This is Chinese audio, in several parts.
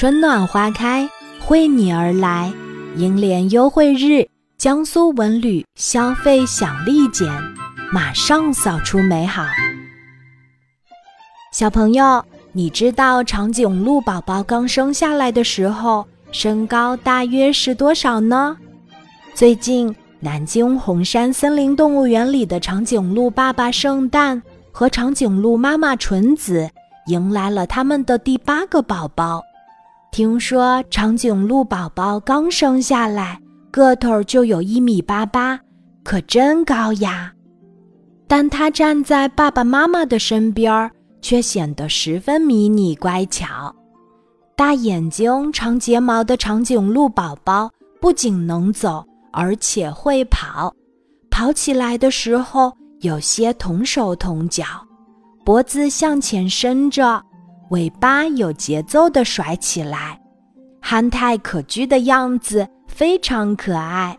春暖花开，惠你而来，银联优惠日，江苏文旅消费享立减，马上扫出美好。小朋友，你知道长颈鹿宝宝刚生下来的时候身高大约是多少呢？最近，南京红山森林动物园里的长颈鹿爸爸圣诞和长颈鹿妈妈纯子迎来了他们的第八个宝宝。听说长颈鹿宝宝刚生下来，个头就有一米八八，可真高呀！但它站在爸爸妈妈的身边，却显得十分迷你乖巧。大眼睛、长睫毛的长颈鹿宝宝不仅能走，而且会跑。跑起来的时候有些同手同脚，脖子向前伸着。尾巴有节奏地甩起来，憨态可掬的样子非常可爱。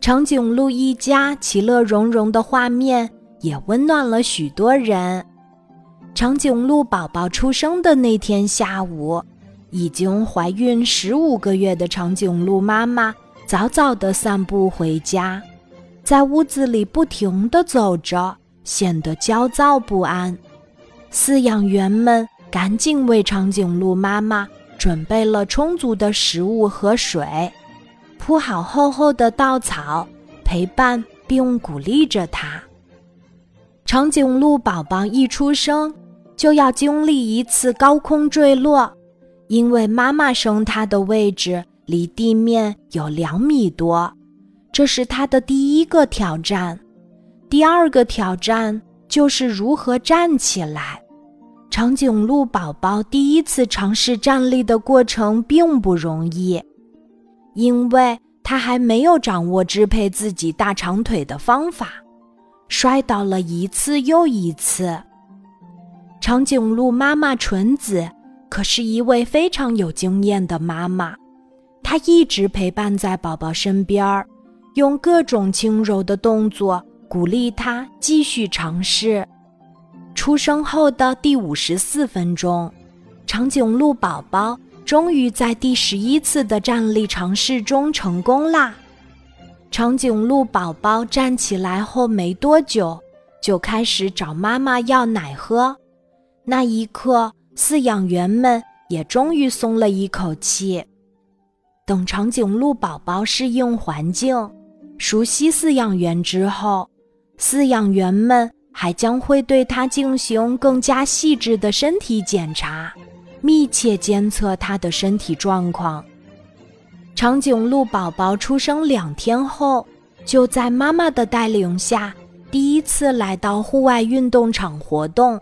长颈鹿一家其乐融融的画面也温暖了许多人。长颈鹿宝宝出生的那天下午，已经怀孕十五个月的长颈鹿妈妈早早地散步回家，在屋子里不停地走着，显得焦躁不安。饲养员们赶紧为长颈鹿妈妈准备了充足的食物和水，铺好厚厚的稻草，陪伴并鼓励着它。长颈鹿宝宝一出生就要经历一次高空坠落，因为妈妈生它的位置离地面有两米多，这是它的第一个挑战。第二个挑战。就是如何站起来。长颈鹿宝宝第一次尝试站立的过程并不容易，因为它还没有掌握支配自己大长腿的方法，摔倒了一次又一次。长颈鹿妈妈纯子可是一位非常有经验的妈妈，她一直陪伴在宝宝身边，用各种轻柔的动作。鼓励他继续尝试。出生后的第五十四分钟，长颈鹿宝宝终于在第十一次的站立尝试中成功啦！长颈鹿宝宝站起来后没多久，就开始找妈妈要奶喝。那一刻，饲养员们也终于松了一口气。等长颈鹿宝宝适应环境、熟悉饲养员之后，饲养员们还将会对它进行更加细致的身体检查，密切监测它的身体状况。长颈鹿宝宝出生两天后，就在妈妈的带领下，第一次来到户外运动场活动。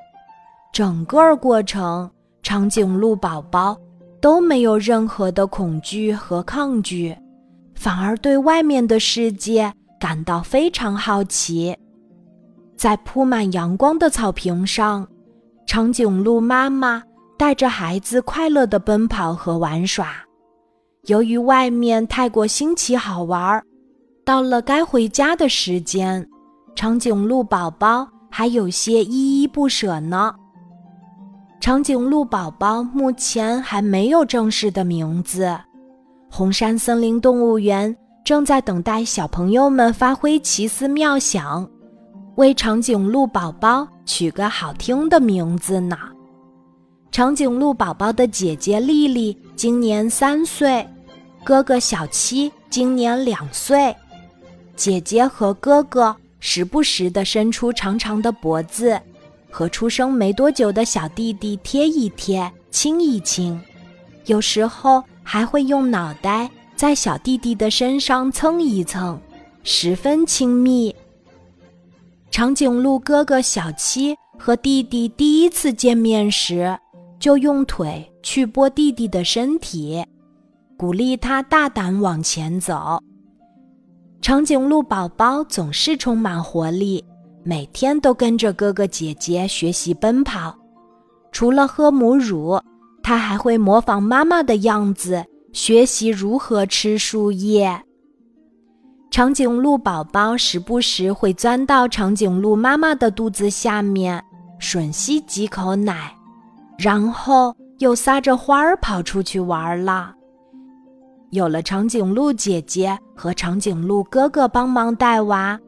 整个过程，长颈鹿宝宝都没有任何的恐惧和抗拒，反而对外面的世界感到非常好奇。在铺满阳光的草坪上，长颈鹿妈妈带着孩子快乐地奔跑和玩耍。由于外面太过新奇好玩，到了该回家的时间，长颈鹿宝宝还有些依依不舍呢。长颈鹿宝宝目前还没有正式的名字，红山森林动物园正在等待小朋友们发挥奇思妙想。为长颈鹿宝宝取个好听的名字呢。长颈鹿宝宝的姐姐丽丽今年三岁，哥哥小七今年两岁。姐姐和哥哥时不时地伸出长长的脖子，和出生没多久的小弟弟贴一贴、亲一亲，有时候还会用脑袋在小弟弟的身上蹭一蹭，十分亲密。长颈鹿哥哥小七和弟弟第一次见面时，就用腿去拨弟弟的身体，鼓励他大胆往前走。长颈鹿宝宝总是充满活力，每天都跟着哥哥姐姐学习奔跑。除了喝母乳，他还会模仿妈妈的样子，学习如何吃树叶。长颈鹿宝宝时不时会钻到长颈鹿妈妈的肚子下面，吮吸几口奶，然后又撒着欢儿跑出去玩了。有了长颈鹿姐姐和长颈鹿哥哥帮忙带娃，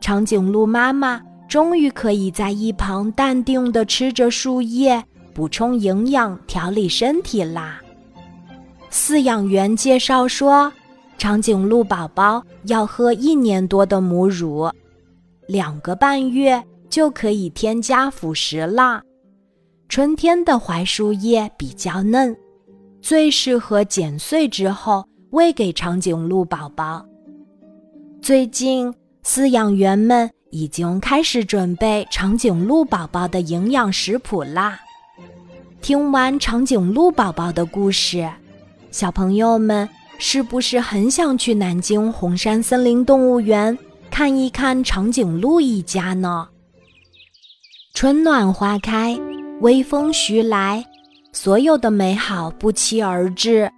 长颈鹿妈妈终于可以在一旁淡定地吃着树叶，补充营养，调理身体啦。饲养员介绍说，长颈鹿宝宝要喝一年多的母乳，两个半月就可以添加辅食啦。春天的槐树叶比较嫩。最适合剪碎之后喂给长颈鹿宝宝。最近，饲养员们已经开始准备长颈鹿宝宝的营养食谱啦。听完长颈鹿宝宝的故事，小朋友们是不是很想去南京红山森林动物园看一看长颈鹿一家呢？春暖花开，微风徐来。所有的美好不期而至，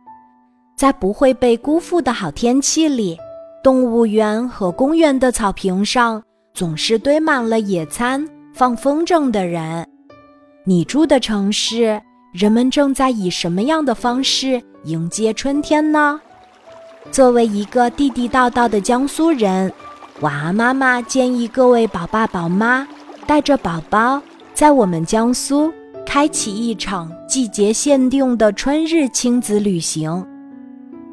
在不会被辜负的好天气里，动物园和公园的草坪上总是堆满了野餐、放风筝的人。你住的城市，人们正在以什么样的方式迎接春天呢？作为一个地地道道的江苏人，晚安妈妈建议各位宝爸宝妈带着宝宝在我们江苏。开启一场季节限定的春日亲子旅行。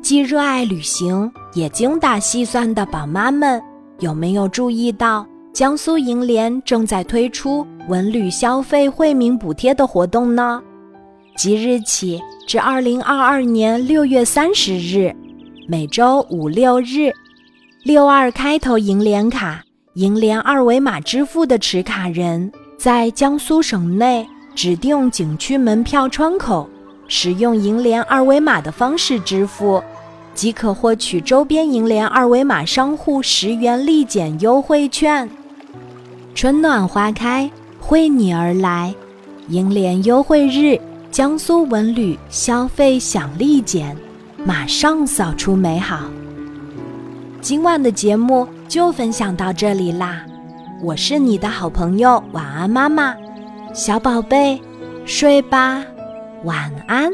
既热爱旅行也精打细算的宝妈们，有没有注意到江苏银联正在推出文旅消费惠民补贴的活动呢？即日起至二零二二年六月三十日，每周五六日，六二开头银联卡、银联二维码支付的持卡人，在江苏省内。指定景区门票窗口，使用银联二维码的方式支付，即可获取周边银联二维码商户十元立减优惠券。春暖花开，惠你而来，银联优惠日，江苏文旅消费享立减，马上扫出美好。今晚的节目就分享到这里啦，我是你的好朋友晚安妈妈。小宝贝，睡吧，晚安。